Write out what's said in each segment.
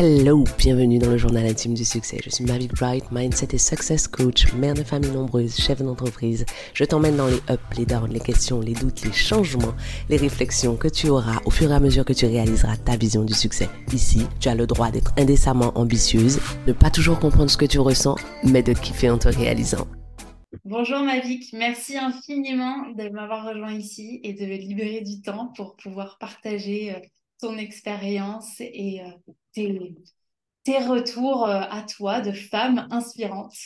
Hello, bienvenue dans le journal intime du succès. Je suis Mavic Bright, mindset et success coach, mère de famille nombreuse, chef d'entreprise. Je t'emmène dans les ups, les downs, les questions, les doutes, les changements, les réflexions que tu auras au fur et à mesure que tu réaliseras ta vision du succès. Ici, tu as le droit d'être indécemment ambitieuse, ne pas toujours comprendre ce que tu ressens, mais de kiffer en te réalisant. Bonjour Mavic, merci infiniment de m'avoir rejoint ici et de me libérer du temps pour pouvoir partager euh, ton expérience et euh, tes, tes, retours euh, à toi de femme inspirante.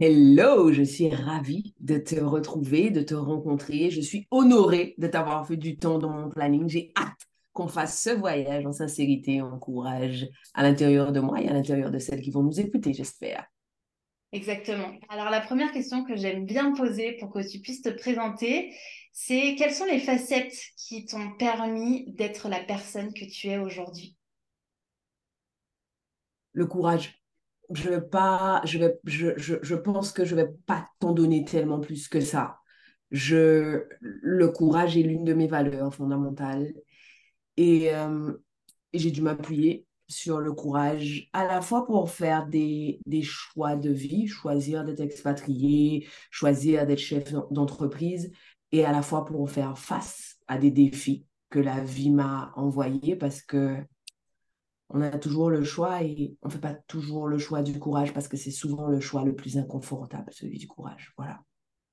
Hello, je suis ravie de te retrouver, de te rencontrer. Je suis honorée de t'avoir fait du temps dans mon planning. J'ai hâte qu'on fasse ce voyage en sincérité, en courage à l'intérieur de moi et à l'intérieur de celles qui vont nous écouter, j'espère. Exactement. Alors la première question que j'aime bien poser pour que tu puisses te présenter, c'est quelles sont les facettes qui t'ont permis d'être la personne que tu es aujourd'hui? Le courage. Je, vais pas, je, vais, je, je, je pense que je ne vais pas t'en donner tellement plus que ça. Je, le courage est l'une de mes valeurs fondamentales et, euh, et j'ai dû m'appuyer sur le courage, à la fois pour faire des, des choix de vie, choisir d'être expatrié, choisir d'être chef d'entreprise, et à la fois pour faire face à des défis que la vie m'a envoyés parce que on a toujours le choix et on ne fait pas toujours le choix du courage parce que c'est souvent le choix le plus inconfortable, celui du courage. Voilà.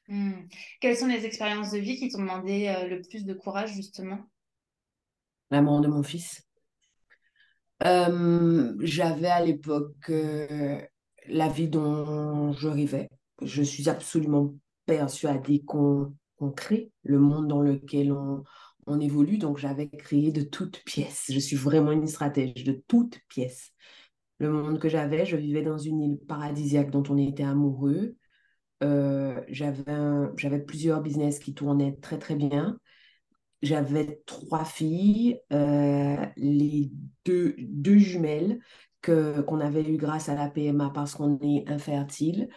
Hmm. Quelles sont les expériences de vie qui t'ont demandé euh, le plus de courage, justement? La mort de mon fils. Euh, j'avais à l'époque euh, la vie dont je rêvais. Je suis absolument persuadée qu'on on crée, le monde dans lequel on, évolue. Donc, j'avais créé de toutes pièces. Je suis vraiment une stratège de toutes pièces. Le monde que j'avais, je vivais dans une île paradisiaque dont on était amoureux. Euh, j'avais plusieurs business qui tournaient très, très bien. J'avais trois filles, euh, les deux, jumelles qu'on avait eues grâce à la PMA parce qu'on est infertile.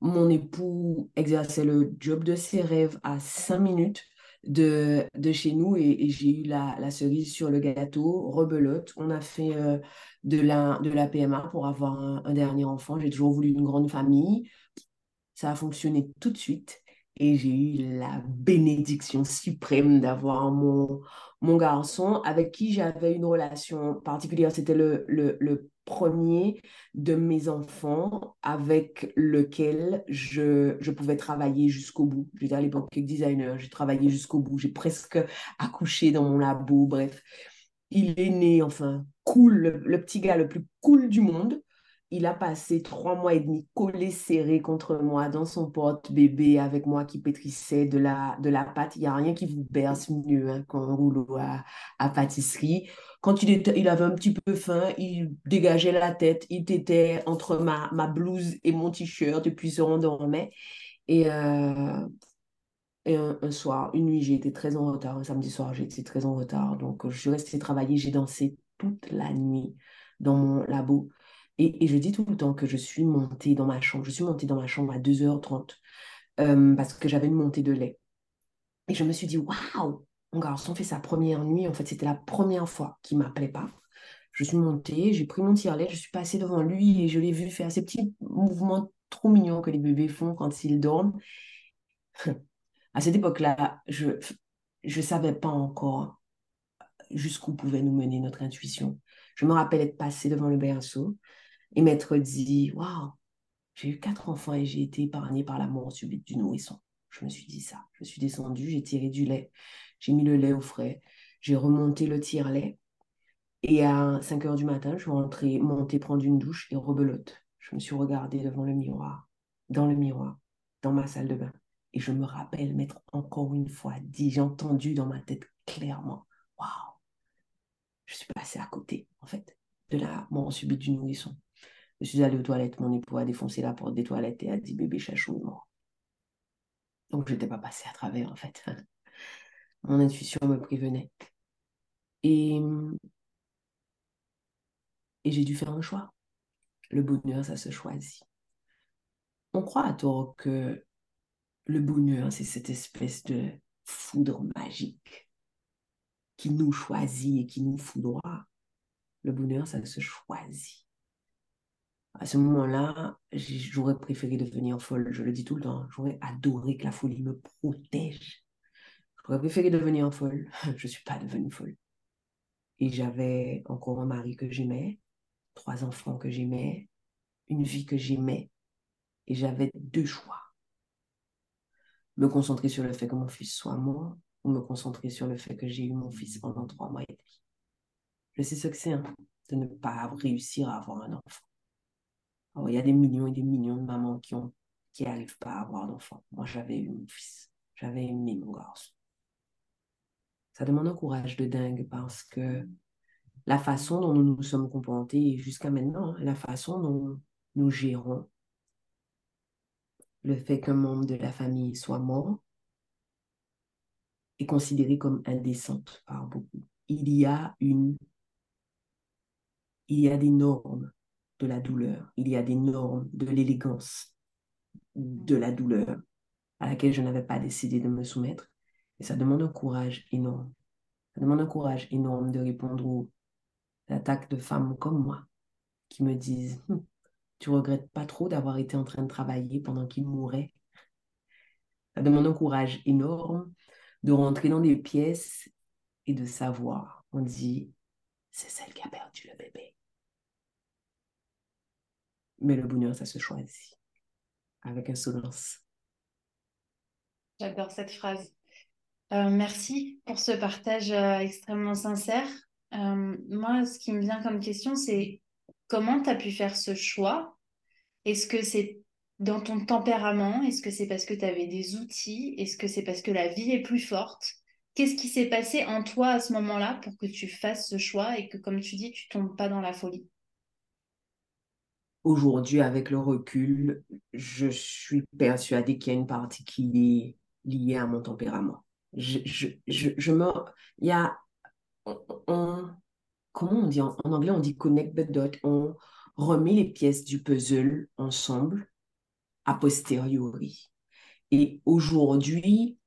Mon époux exerçait le job de ses rêves à cinq minutes de, de chez nous et, j'ai eu la, cerise sur le gâteau, rebelote. On a fait euh, de, la, de la PMA pour avoir un, dernier enfant. J'ai toujours voulu une grande famille. Ça a fonctionné tout de suite et j'ai eu la bénédiction suprême d'avoir mon, mon garçon avec qui j'avais une relation particulière. C'était le, le, le premier de mes enfants avec lequel je, je pouvais travailler jusqu'au bout. J'étais à l'époque designer, j'ai travaillé jusqu'au bout, j'ai presque accouché dans mon labo, bref. Il est né, enfin, cool, le petit gars le plus cool du monde il a passé trois mois et demi collé serré contre moi dans son porte-bébé avec moi qui pétrissait de la, de la pâte. Il n'y a rien qui vous berce mieux hein, qu'un rouleau à, à, pâtisserie. Quand il, avait un petit peu faim, il dégageait la tête, il était entre ma, blouse et mon t-shirt et puis se rendormait. Et, euh, et un, un, soir, une nuit, j'ai été très en retard. Un samedi soir, j'ai été très en retard. Donc, je suis restée travailler. J'ai dansé toute la nuit dans mon labo. Et, je dis tout le temps que je suis montée dans ma chambre. Je suis montée dans ma chambre à 2h30 euh, parce que j'avais une montée de lait. Et je me suis dit, waouh, mon garçon fait sa première nuit. En fait, c'était la première fois qu'il m'appelait pas. Je suis montée, j'ai pris mon tire-lait, je suis passée devant lui et je l'ai vu faire ces petits mouvements trop mignons que les bébés font quand ils dorment. À cette époque-là, je ne savais pas encore jusqu'où pouvait nous mener notre intuition. Je me rappelle être passée devant le berceau et m'être dit, waouh, j'ai eu quatre enfants et j'ai été épargnée par la mort subite du nourrisson. Je me suis dit ça. Je suis descendue, j'ai tiré du lait, j'ai mis le lait au frais, j'ai remonté le tire-lait. Et à 5 heures du matin, je suis rentrée, montée prendre une douche et rebelote. Je me suis regardée devant le miroir, dans le miroir, dans ma salle de bain. Et je me rappelle m'être encore une fois dit, j'ai entendu dans ma tête clairement, waouh, je suis passée à côté, en fait, de la mort subite du nourrisson. Je suis allée aux toilettes, mon époux a défoncé la porte des toilettes et a dit bébé chachou mort. Donc je n'étais pas passée à travers en fait. Mon intuition me prévenait. Et, et j'ai dû faire un choix. Le bonheur, ça se choisit. On croit à tort que le bonheur, c'est cette espèce de foudre magique qui nous choisit et qui nous foudroie. Le bonheur, ça se choisit. À ce moment-là, j'aurais préféré devenir folle. Je le dis tout le temps. J'aurais adoré que la folie me protège. J'aurais préféré devenir folle. Je ne suis pas devenue folle. Et j'avais encore un mari que j'aimais, trois enfants que j'aimais, une vie que j'aimais. Et j'avais deux choix. Me concentrer sur le fait que mon fils soit mort ou me concentrer sur le fait que j'ai eu mon fils pendant trois mois et demi. Je sais ce que c'est hein, de ne pas réussir à avoir un enfant. Il y a des millions et des millions de mamans qui ont qui n'arrivent pas à avoir d'enfant. Moi, j'avais eu mon fils. J'avais aimé mon garçon. Ça demande un courage de dingue parce que la façon dont nous nous sommes comportés jusqu'à maintenant, la façon dont nous gérons le fait qu'un membre de la famille soit mort est considéré comme indécente par beaucoup. Il y a une il y a des normes de la douleur, il y a des normes de l'élégance de la douleur à laquelle je n'avais pas décidé de me soumettre. Et ça demande un courage énorme. Ça demande un courage énorme de répondre aux attaques de femmes comme moi qui me disent hum, Tu regrettes pas trop d'avoir été en train de travailler pendant qu'il mourait Ça demande un courage énorme de rentrer dans des pièces et de savoir. On dit C'est celle qui a perdu le bébé. Mais le bonheur, ça se choisit avec insolence. J'adore cette phrase. Euh, merci pour ce partage euh, extrêmement sincère. Euh, moi, ce qui me vient comme question, c'est comment tu as pu faire ce choix? Est-ce que c'est dans ton tempérament? Est-ce que c'est parce que tu avais des outils? Est-ce que c'est parce que la vie est plus forte? Qu'est-ce qui s'est passé en toi à ce moment-là pour que tu fasses ce choix et que, comme tu dis, tu tombes pas dans la folie? Aujourd'hui, avec le recul, je suis persuadée qu'il y a une partie qui est liée à mon tempérament je, je, je, me... Il y a... On, comment on dit en, anglais, on dit connect the dot. On remet les pièces du puzzle ensemble a posteriori. Et aujourd'hui,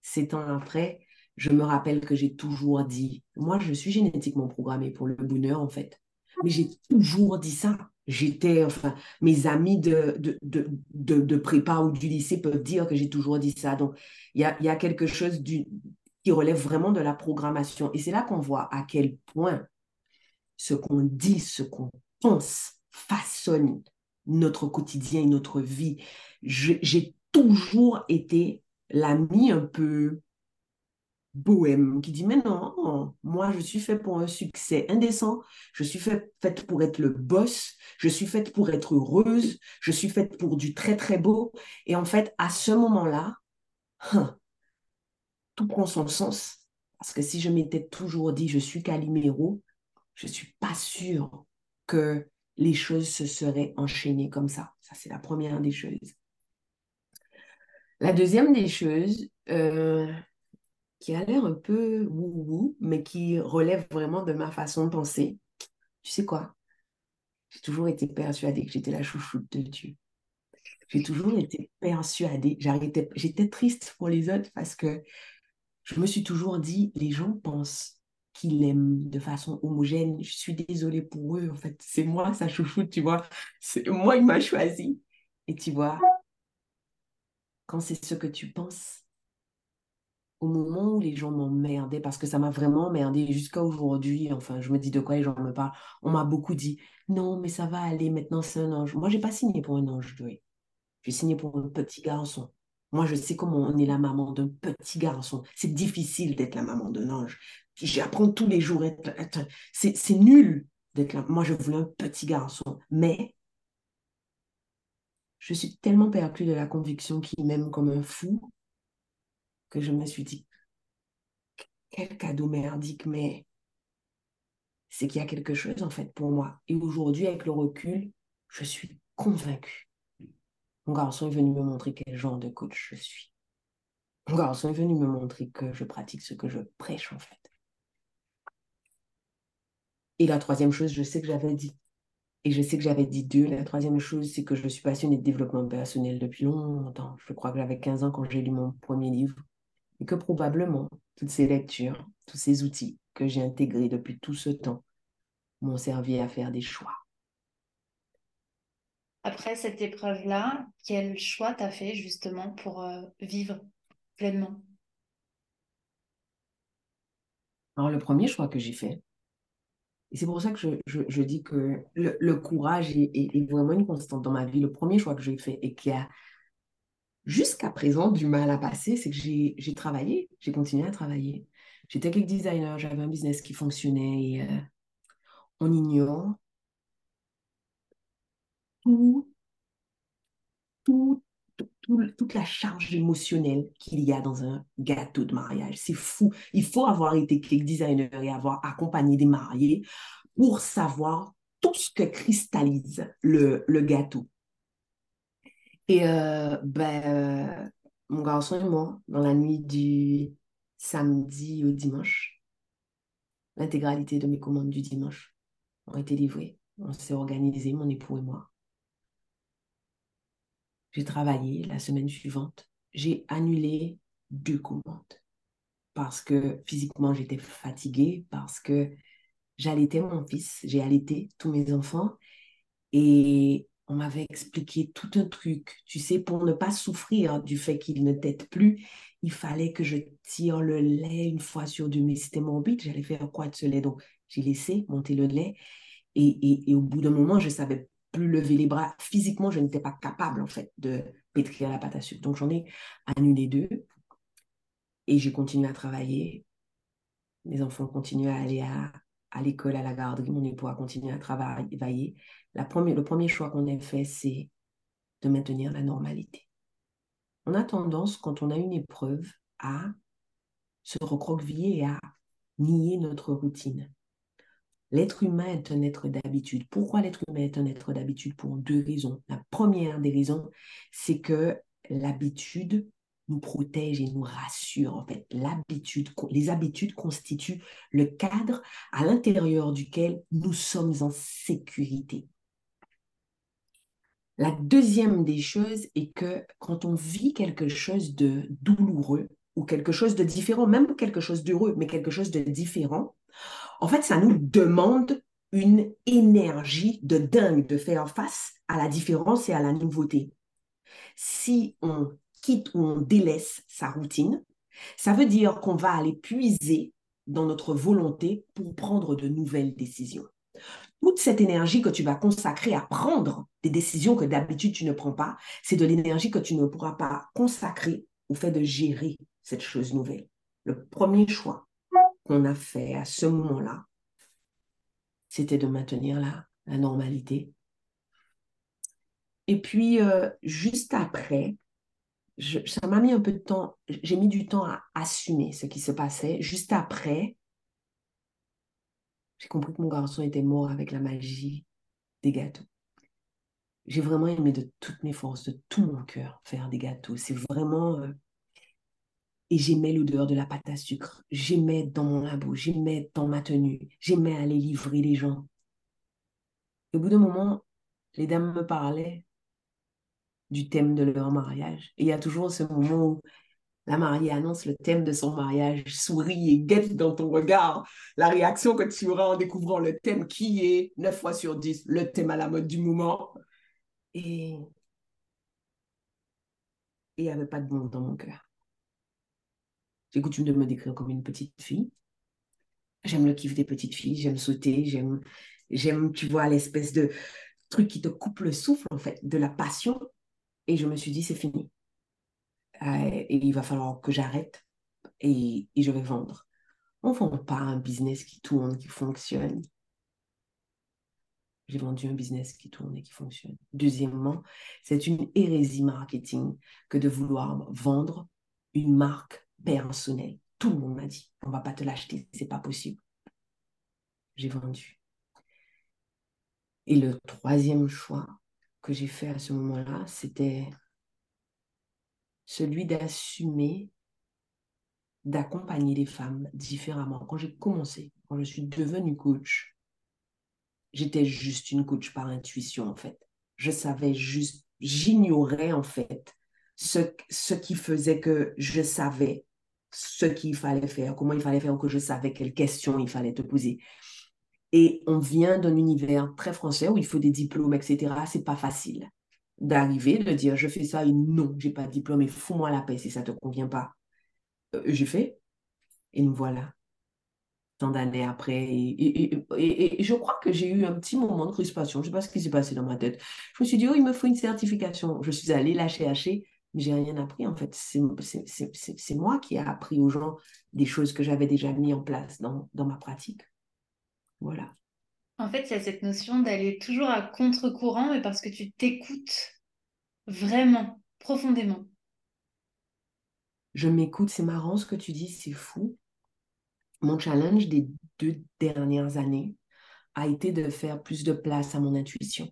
sept ans après, je me rappelle que j'ai toujours dit, moi, je suis génétiquement programmée pour le bonheur, en fait. Mais j'ai toujours dit ça j'étais, enfin, mes amis de, de, de, de, prépa ou du lycée peuvent dire que j'ai toujours dit ça. Donc, il y a, y a, quelque chose qui relève vraiment de la programmation. Et c'est là qu'on voit à quel point ce qu'on dit, ce qu'on pense façonne notre quotidien et notre vie. J'ai toujours été l'ami un peu bohème qui dit mais non, moi je suis fait pour un succès indécent, je suis fait, faite pour être le boss, je suis faite pour être heureuse, je suis faite pour du très très beau. Et en fait, à ce moment-là, hein, tout prend son sens. Parce que si je m'étais toujours dit je suis Calimero, je ne suis pas sûre que les choses se seraient enchaînées comme ça. Ça, c'est la première des choses. La deuxième des choses, euh, qui a l'air un peu wou-wou, mais qui relève vraiment de ma façon de penser. Tu sais quoi? J'ai toujours été persuadée que j'étais la chouchoute de Dieu. J'ai toujours été persuadée. J'étais triste pour les autres parce que je me suis toujours dit, les gens pensent qu'ils l'aiment de façon homogène. Je suis désolée pour eux. En fait, c'est moi sa chouchoute, tu vois. C'est moi, il m'a choisi. Et tu vois, quand c'est ce que tu penses, au moment où les gens m'emmerdaient, parce que ça m'a vraiment emmerdé jusqu'à aujourd'hui, enfin, je me dis de quoi les gens me parlent, on m'a beaucoup dit, non, mais ça va aller, maintenant c'est un ange. Moi, j'ai pas signé pour un ange, Joey. J'ai signé pour un petit garçon. Moi, je sais comment on est la maman d'un petit garçon. C'est difficile d'être la maman d'un ange. J'apprends tous les jours. C'est nul d'être là. Moi, je voulais un petit garçon. Mais je suis tellement perclue de la conviction qu'il m'aime comme un fou que je me suis dit, quel cadeau merdique, mais c'est qu'il y a quelque chose en fait pour moi. Et aujourd'hui, avec le recul, je suis convaincue. Mon garçon est venu me montrer quel genre de coach je suis. Mon garçon est venu me montrer que je pratique ce que je prêche en fait. Et la troisième chose, je sais que j'avais dit, et je sais que j'avais dit deux. La troisième chose, c'est que je suis passionnée de développement personnel depuis longtemps. Je crois que j'avais 15 ans quand j'ai lu mon premier livre et que probablement toutes ces lectures, tous ces outils que j'ai intégrés depuis tout ce temps m'ont servi à faire des choix. Après cette épreuve-là, quel choix t'as fait justement pour euh, vivre pleinement? Alors, le premier choix que j'ai fait, et c'est pour ça que je, dis que le, courage est, est, vraiment une constante dans ma vie. Le premier choix que j'ai fait et qui a jusqu'à présent du mal à passer, c'est que j'ai travaillé, j'ai continué à travailler. J'étais cake designer, j'avais un business qui fonctionnait et euh, on ignore tout, tout, toute la charge émotionnelle qu'il y a dans un gâteau de mariage. C'est fou. Il faut avoir été cake designer et avoir accompagné des mariés pour savoir tout ce que cristallise le gâteau. Et euh, ben, euh, mon garçon et moi, dans la nuit du samedi au dimanche, l'intégralité de mes commandes du dimanche ont été livrées. On s'est organisé, mon époux et moi. J'ai travaillé la semaine suivante. J'ai annulé deux commandes parce que physiquement j'étais fatiguée, parce que j'allaitais mon fils, j'ai allaité tous mes enfants et on m'avait expliqué tout un truc. Tu sais, pour ne pas souffrir du fait qu'il ne t'aide plus, il fallait que je tire le lait une fois sur deux. Mais c'était morbide, j'allais faire quoi de ce lait? Donc, j'ai laissé monter le lait. Et, et, au bout d'un moment, je savais plus lever les bras. Physiquement, je n'étais pas capable, en fait, de pétrir la pâte à sucre. Donc, j'en ai annulé deux. Et j'ai continué à travailler. Mes enfants continuent à aller à, à l'école, à la garderie. Mon époux a continué à travailler. La première, le premier choix qu'on a fait, c'est de maintenir la normalité. On a tendance, quand on a une épreuve, à se recroqueviller et à nier notre routine. L'être humain est un être d'habitude. Pourquoi l'être humain est un être d'habitude? Pour deux raisons. La première des raisons, c'est que l'habitude nous protège et nous rassure. En fait, l'habitude, les habitudes constituent le cadre à l'intérieur duquel nous sommes en sécurité. La deuxième des choses est que quand on vit quelque chose de douloureux ou quelque chose de différent, même quelque chose d'heureux, mais quelque chose de différent, en fait, ça nous demande une énergie de dingue de faire face à la différence et à la nouveauté. Si on quitte ou on délaisse sa routine, ça veut dire qu'on va aller puiser dans notre volonté pour prendre de nouvelles décisions. Toute cette énergie que tu vas consacrer à prendre des décisions que d'habitude tu ne prends pas, c'est de l'énergie que tu ne pourras pas consacrer au fait de gérer cette chose nouvelle. Le premier choix, qu'on a fait à ce moment-là, c'était de maintenir la, la normalité. Et puis, euh, juste après, ça m'a mis un peu de temps, j'ai mis du temps à assumer ce qui se passait. Juste après, j'ai compris que mon garçon était mort avec la magie des gâteaux. J'ai vraiment aimé de toutes mes forces, de tout mon cœur faire des gâteaux. C'est vraiment... Euh, et j'aimais l'odeur de la pâte à sucre. J'aimais dans mon labo, j'aimais dans ma tenue, j'aimais aller livrer les gens. au bout d'un moment, les dames me parlaient du thème de leur mariage. Et il y a toujours ce moment où la mariée annonce le thème de son mariage, sourit et guette dans ton regard la réaction que tu auras en découvrant le thème qui est, 9 fois sur 10, le thème à la mode du moment. Et il n'y avait pas de monde dans mon cœur. J'ai coutume de me décrire comme une petite fille. J'aime le kiff des petites filles, j'aime sauter, j'aime, tu vois, l'espèce de truc qui te coupe le souffle, en fait, de la passion. Et je me suis dit, c'est fini. Euh, et il va falloir que j'arrête et, et, je vais vendre. On ne vend pas un business qui tourne, qui fonctionne. J'ai vendu un business qui tourne et qui fonctionne. Deuxièmement, c'est une hérésie marketing que de vouloir vendre une marque personnelle. Tout le monde m'a dit, on va pas te l'acheter, c'est pas possible. J'ai vendu. Et le troisième choix que j'ai fait à ce moment-là, c'était celui d'assumer, d'accompagner les femmes différemment. Quand j'ai commencé, quand je suis devenue coach, j'étais juste une coach par intuition en fait. Je savais juste, j'ignorais en fait ce, ce qui faisait que je savais ce qu'il fallait faire, comment il fallait faire, que je savais quelles questions il fallait te poser. Et on vient d'un univers très français où il faut des diplômes, etc. C'est pas facile d'arriver, de dire je fais ça et non, j'ai pas de diplôme et fous-moi la paix si ça te convient pas. Euh, j'ai fait et nous voilà tant d'années après. Et, et, je crois que j'ai eu un petit moment de crispation. Je ne sais pas ce qui s'est passé dans ma tête. Je me suis dit, oh, il me faut une certification. Je suis allée lâcher hacher, mais j'ai rien appris en fait. C'est moi qui ai appris aux gens des choses que j'avais déjà mis en place dans, dans ma pratique. Voilà. En fait, il y a cette notion d'aller toujours à contre-courant, mais parce que tu t'écoutes vraiment, profondément. Je m'écoute, c'est marrant ce que tu dis, c'est fou. Mon challenge des deux dernières années a été de faire plus de place à mon intuition.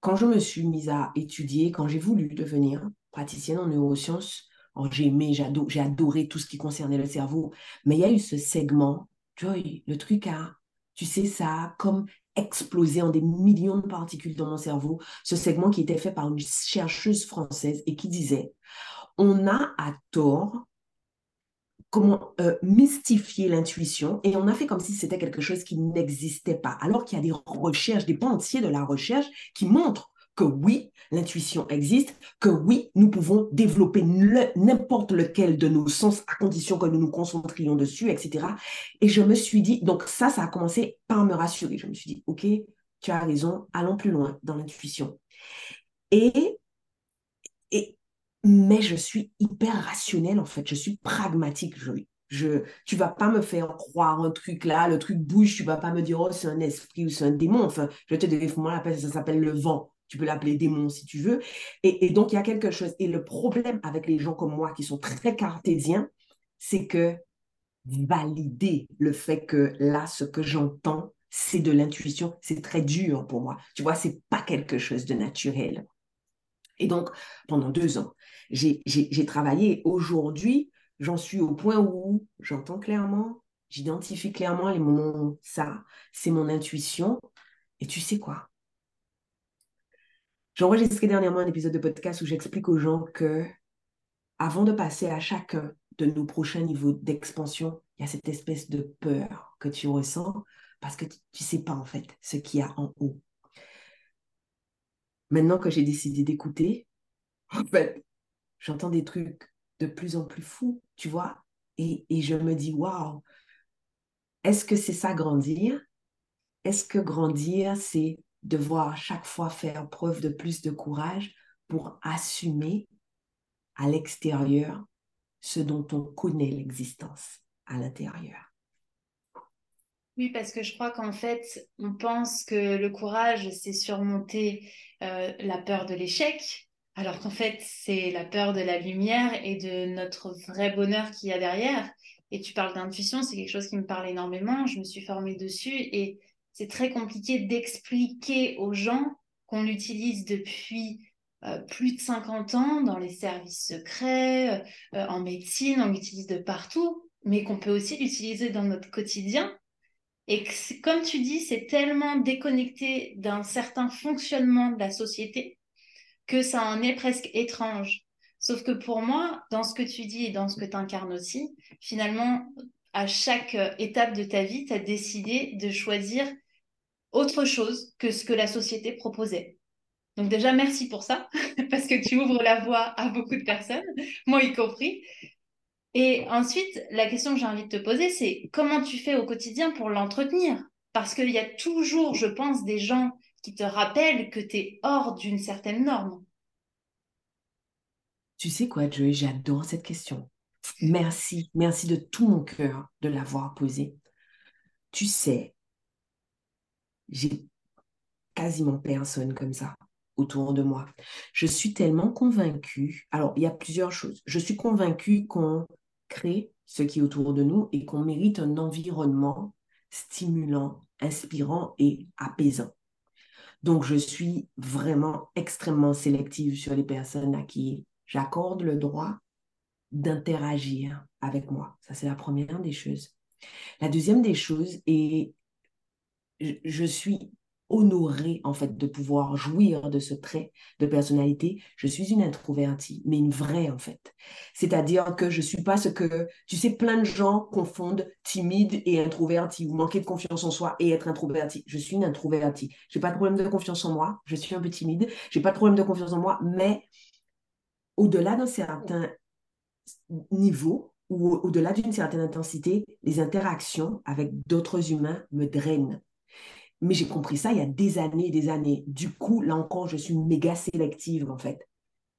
Quand je me suis mise à étudier, quand j'ai voulu devenir praticienne en neurosciences, j'ai aimé, j'ai adoré, tout ce qui concernait le cerveau, mais il y a eu ce segment, Joy, le truc a, tu sais, ça a comme explosé en des millions de particules dans mon cerveau, ce segment qui était fait par une chercheuse française et qui disait, on a à tort comment euh, mystifier l'intuition et on a fait comme si c'était quelque chose qui n'existait pas, alors qu'il y a des recherches, des pans entiers de la recherche qui montrent que oui, l'intuition existe, que oui, nous pouvons développer n'importe lequel de nos sens à condition que nous nous concentrions dessus, etc. Et je me suis dit, donc ça, ça a commencé par me rassurer. Je me suis dit, OK, tu as raison, allons plus loin dans l'intuition. Et, et mais je suis hyper rationnelle en fait, je suis pragmatique. Je, je, tu vas pas me faire croire un truc là, le truc bouge, tu vas pas me dire oh c'est un esprit ou c'est un démon. Enfin, je te dire, moi ça s'appelle le vent. Tu peux l'appeler démon si tu veux. Et, et donc il y a quelque chose. Et le problème avec les gens comme moi qui sont très cartésiens, c'est que valider le fait que là ce que j'entends c'est de l'intuition, c'est très dur pour moi. Tu vois, c'est pas quelque chose de naturel. Et donc, pendant deux ans, j'ai travaillé. Aujourd'hui, j'en suis au point où j'entends clairement, j'identifie clairement les moments ça, c'est mon intuition. Et tu sais quoi? J'ai enregistré dernièrement un épisode de podcast où j'explique aux gens que avant de passer à chacun de nos prochains niveaux d'expansion, il y a cette espèce de peur que tu ressens parce que tu ne sais pas en fait ce qu'il y a en haut. Maintenant que j'ai décidé d'écouter, en fait, j'entends des trucs de plus en plus fous, tu vois, et, je me dis, waouh, est-ce que c'est ça grandir? Est-ce que grandir, c'est devoir chaque fois faire preuve de plus de courage pour assumer à l'extérieur ce dont on connaît l'existence à l'intérieur? Oui, parce que je crois qu'en fait, on pense que le courage, c'est surmonter euh, la peur de l'échec, alors qu'en fait, c'est la peur de la lumière et de notre vrai bonheur qu'il y a derrière. Et tu parles d'intuition, c'est quelque chose qui me parle énormément. Je me suis formée dessus et c'est très compliqué d'expliquer aux gens qu'on l'utilise depuis euh, plus de 50 ans dans les services secrets, euh, en médecine, on l'utilise de partout, mais qu'on peut aussi l'utiliser dans notre quotidien et comme tu dis, c'est tellement déconnecté d'un certain fonctionnement de la société que ça en est presque étrange. Sauf que pour moi, dans ce que tu dis et dans ce que tu incarnes aussi, finalement, à chaque étape de ta vie, tu as décidé de choisir autre chose que ce que la société proposait. Donc déjà, merci pour ça, parce que tu ouvres la voie à beaucoup de personnes, moi y compris. Et ensuite, la question que j'ai envie de te poser, c'est comment tu fais au quotidien pour l'entretenir? Parce qu'il y a toujours, je pense, des gens qui te rappellent que tu es hors d'une certaine norme. Tu sais quoi, Joey, j'adore cette question. Merci, merci de tout mon cœur de l'avoir posée. Tu sais, j'ai quasiment personne comme ça autour de moi. Je suis tellement convaincue. Alors, il y a plusieurs choses. Je suis convaincue qu'on ce qui est autour de nous et qu'on mérite un environnement stimulant, inspirant et apaisant. Donc, je suis vraiment extrêmement sélective sur les personnes à qui j'accorde le droit d'interagir avec moi. Ça, c'est la première des choses. La deuxième des choses est, je suis honorée en fait de pouvoir jouir de ce trait de personnalité. Je suis une introvertie, mais une vraie en fait. C'est-à-dire que je suis pas ce que, tu sais, plein de gens confondent timide et introverti ou manquer de confiance en soi et être introverti. Je suis une introvertie. J'ai pas de problème de confiance en moi. Je suis un peu timide. J'ai pas de problème de confiance en moi, mais au-delà d'un certain niveau ou au-delà d'une certaine intensité, les interactions avec d'autres humains me drainent. Mais j'ai compris ça il y a des années et des années. Du coup, là encore, je suis méga sélective en fait.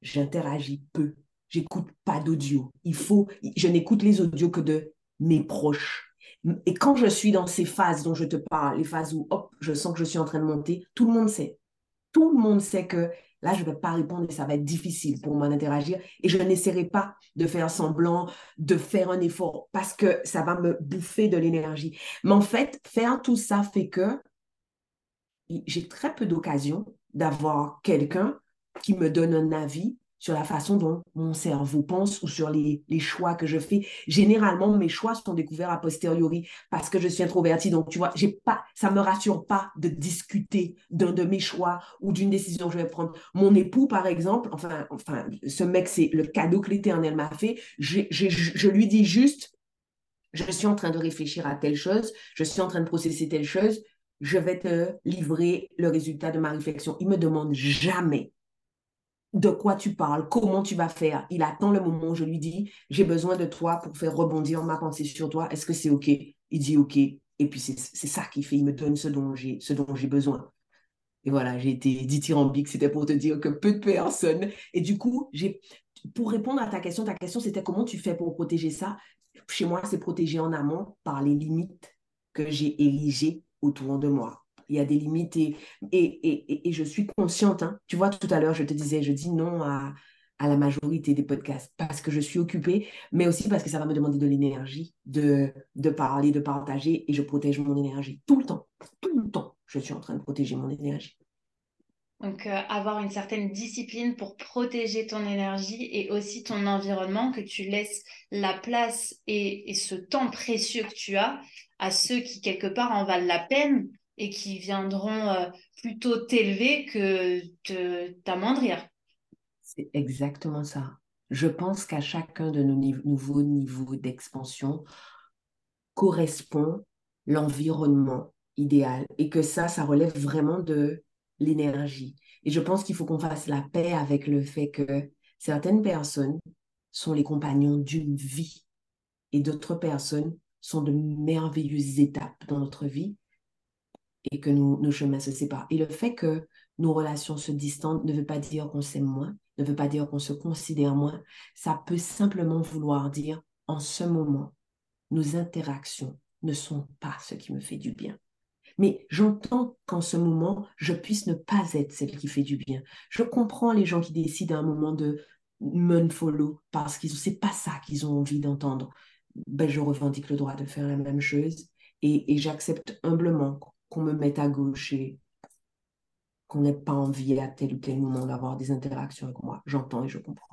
J'interagis peu. J'écoute pas d'audio. Il faut, je n'écoute les audios que de mes proches. Et quand je suis dans ces phases dont je te parle, les phases où hop, je sens que je suis en train de monter, tout le monde sait. Tout le monde sait que là, je ne vais pas répondre et ça va être difficile pour moi d'interagir. Et je n'essaierai pas de faire semblant, de faire un effort parce que ça va me bouffer de l'énergie. Mais en fait, faire tout ça fait que j'ai très peu d'occasions d'avoir quelqu'un qui me donne un avis sur la façon dont mon cerveau pense ou sur les, choix que je fais. Généralement, mes choix sont découverts a posteriori parce que je suis introvertie. Donc, tu vois, j'ai pas, ça me rassure pas de discuter d'un de mes choix ou d'une décision que je vais prendre. Mon époux, par exemple, enfin, enfin ce mec, c'est le cadeau que l'Éternel m'a fait. je lui dis juste, je suis en train de réfléchir à telle chose, je suis en train de processer telle chose, je vais te livrer le résultat de ma réflexion. Il me demande jamais de quoi tu parles, comment tu vas faire. Il attend le moment où je lui dis, j'ai besoin de toi pour faire rebondir ma pensée sur toi. Est-ce que c'est OK? Il dit OK. Et puis c'est ça qu'il fait. Il me donne ce dont j'ai besoin. Et voilà, j'ai été dithyrambique. C'était pour te dire que peu de personnes. Et du coup, j'ai pour répondre à ta question, ta question c'était comment tu fais pour protéger ça? Chez moi, c'est protégé en amont par les limites que j'ai érigées autour de moi. Il y a des limites et, et, je suis consciente. Hein. Tu vois, tout à l'heure, je te disais, je dis non à, la majorité des podcasts parce que je suis occupée, mais aussi parce que ça va me demander de l'énergie, de, de parler, de partager et je protège mon énergie tout le temps. Tout le temps, je suis en train de protéger mon énergie. Donc, euh, avoir une certaine discipline pour protéger ton énergie et aussi ton environnement, que tu laisses la place et, ce temps précieux que tu as à ceux qui, quelque part, en valent la peine et qui viendront euh, plutôt t'élever que t'amoindrir. C'est exactement ça. Je pense qu'à chacun de nos nouveaux niveaux d'expansion correspond l'environnement idéal et que ça, ça relève vraiment de l'énergie. Et je pense qu'il faut qu'on fasse la paix avec le fait que certaines personnes sont les compagnons d'une vie et d'autres personnes sont de merveilleuses étapes dans notre vie et que nos chemins se séparent. Et le fait que nos relations se distendent ne veut pas dire qu'on s'aime moins, ne veut pas dire qu'on se considère moins. Ça peut simplement vouloir dire, en ce moment, nos interactions ne sont pas ce qui me fait du bien. Mais j'entends qu'en ce moment, je puisse ne pas être celle qui fait du bien. Je comprends les gens qui décident à un moment de me follow parce que c'est pas ça qu'ils ont envie d'entendre ben, je revendique le droit de faire la même chose et, j'accepte humblement qu'on me mette à gauche et qu'on n'ait pas envie à tel ou tel moment d'avoir des interactions avec moi. J'entends et je comprends.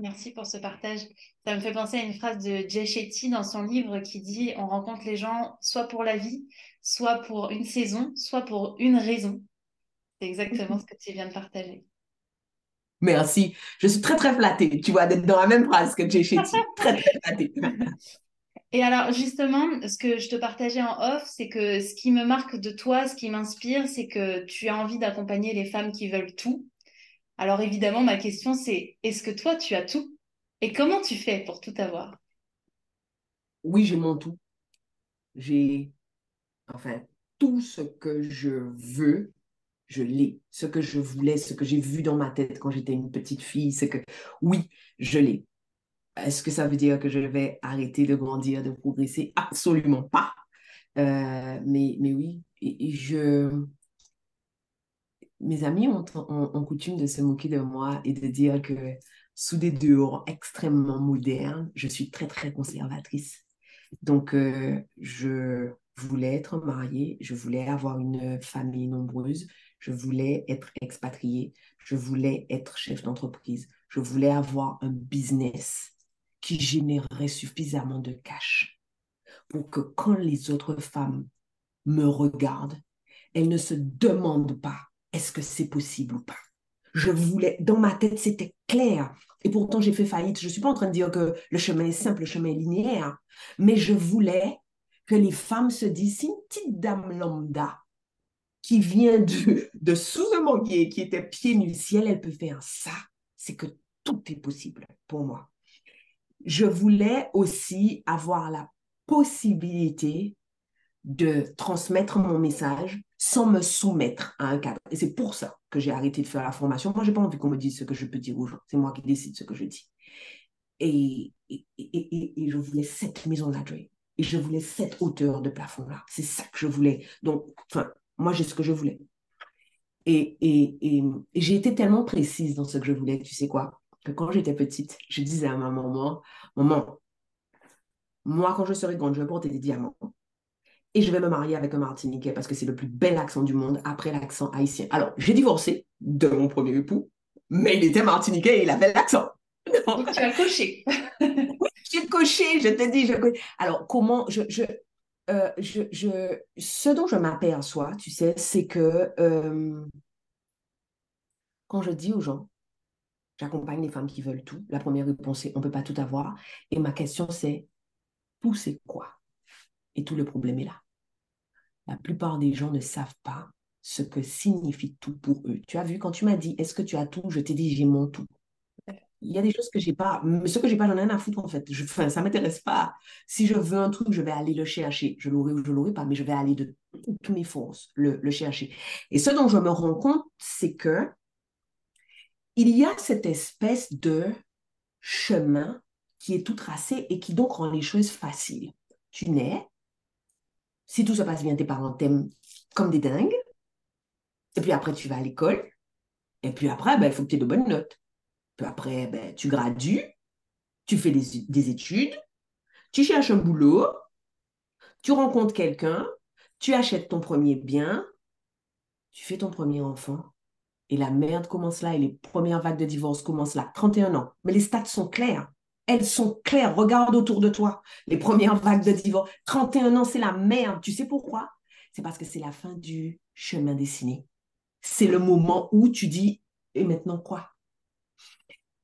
Merci pour ce partage. Ça me fait penser à une phrase de Jay Shetty dans son livre qui dit On rencontre les gens soit pour la vie, soit pour une saison, soit pour une raison. C'est exactement ce que tu viens de partager. Merci. Je suis très, très flattée, tu vois, d'être dans la même phrase que Jay Shetty. très, très flattée. Et alors, justement, ce que je te partageais en off, c'est que ce qui me marque de toi, ce qui m'inspire, c'est que tu as envie d'accompagner les femmes qui veulent tout. Alors, évidemment, ma question, c'est est-ce que toi, tu as tout? Et comment tu fais pour tout avoir? Oui, j'ai mon tout. J'ai, enfin, tout ce que je veux, je l'ai. Ce que je voulais, ce que j'ai vu dans ma tête quand j'étais une petite fille, c'est que oui, je l'ai. Est-ce que ça veut dire que je vais arrêter de grandir, de progresser? Absolument pas. Euh, mais, mais oui, je... mes amis ont, coutume de se moquer de moi et de dire que sous des dehors extrêmement modernes, je suis très, très conservatrice. Donc, euh, je voulais être mariée, je voulais avoir une famille nombreuse, je voulais être expatriée, je voulais être chef d'entreprise, je voulais avoir un business qui générerait suffisamment de cash pour que quand les autres femmes me regardent, elle ne se demande pas est-ce que c'est possible ou pas? Je voulais, dans ma tête, c'était clair. Et pourtant, j'ai fait faillite. Je ne suis pas en train de dire que le chemin est simple, le chemin est linéaire. Mais je voulais que les femmes se disent, si une petite dame lambda qui vient de, de sous un qui était pied nu ciel, elle peut faire ça. C'est que tout est possible pour moi. Je voulais aussi avoir la possibilité de transmettre mon message sans me soumettre à un cadre. Et c'est pour ça que j'ai arrêté de faire la formation. Moi, j'ai pas envie qu'on me dise ce que je peux dire aux gens. C'est moi qui décide ce que je dis. Et, et, et, et je voulais cette maison-là, Et je voulais cette hauteur de plafond-là. C'est ça que je voulais. Donc, enfin, moi, j'ai ce que je voulais. Et, et, j'ai été tellement précise dans ce que je voulais, tu sais quoi, que quand j'étais petite, je disais à ma maman, maman, moi, quand je serai grande, je vais porter des diamants et je vais me marier avec un Martiniquais parce que c'est le plus bel accent du monde après l'accent haïtien. Alors, j'ai divorcé de mon premier époux, mais il était Martiniquais et il avait l'accent. Donc, tu as coché. j'ai coché, je te dis. Je... Alors, comment je, je, euh, je, je, ce dont je m'aperçois, tu sais, c'est que euh, quand je dis aux gens, j'accompagne les femmes qui veulent tout, la première réponse est on ne peut pas tout avoir. Et ma question, c'est tout, c'est quoi? Et tout le problème est là. La plupart des gens ne savent pas ce que signifie tout pour eux. Tu as vu, quand tu m'as dit, est-ce que tu as tout Je t'ai dit, j'ai mon tout. Il y a des choses que j'ai pas, mais ce que j'ai pas, j'en ai rien à foutre en fait. Je, enfin, ça m'intéresse pas. Si je veux un truc, je vais aller le chercher. Je l'aurai ou je l'aurai pas, mais je vais aller de toutes mes forces le, le chercher. Et ce dont je me rends compte, c'est que il y a cette espèce de chemin qui est tout tracé et qui donc rend les choses faciles. Tu nais, si tout se passe bien, tes parents t'aiment comme des dingues. Et puis après, tu vas à l'école. Et puis après, ben, il faut que tu aies de bonnes notes. Puis après, ben, tu gradues, tu fais des, des études, tu cherches un boulot, tu rencontres quelqu'un, tu achètes ton premier bien, tu fais ton premier enfant. Et la merde commence là et les premières vagues de divorce commencent là. 31 ans. Mais les stats sont clairs elles sont claires. Regarde autour de toi. Les premières vagues de divorce. 31 ans, c'est la merde. Tu sais pourquoi? C'est parce que c'est la fin du chemin dessiné. C'est le moment où tu dis, et maintenant quoi?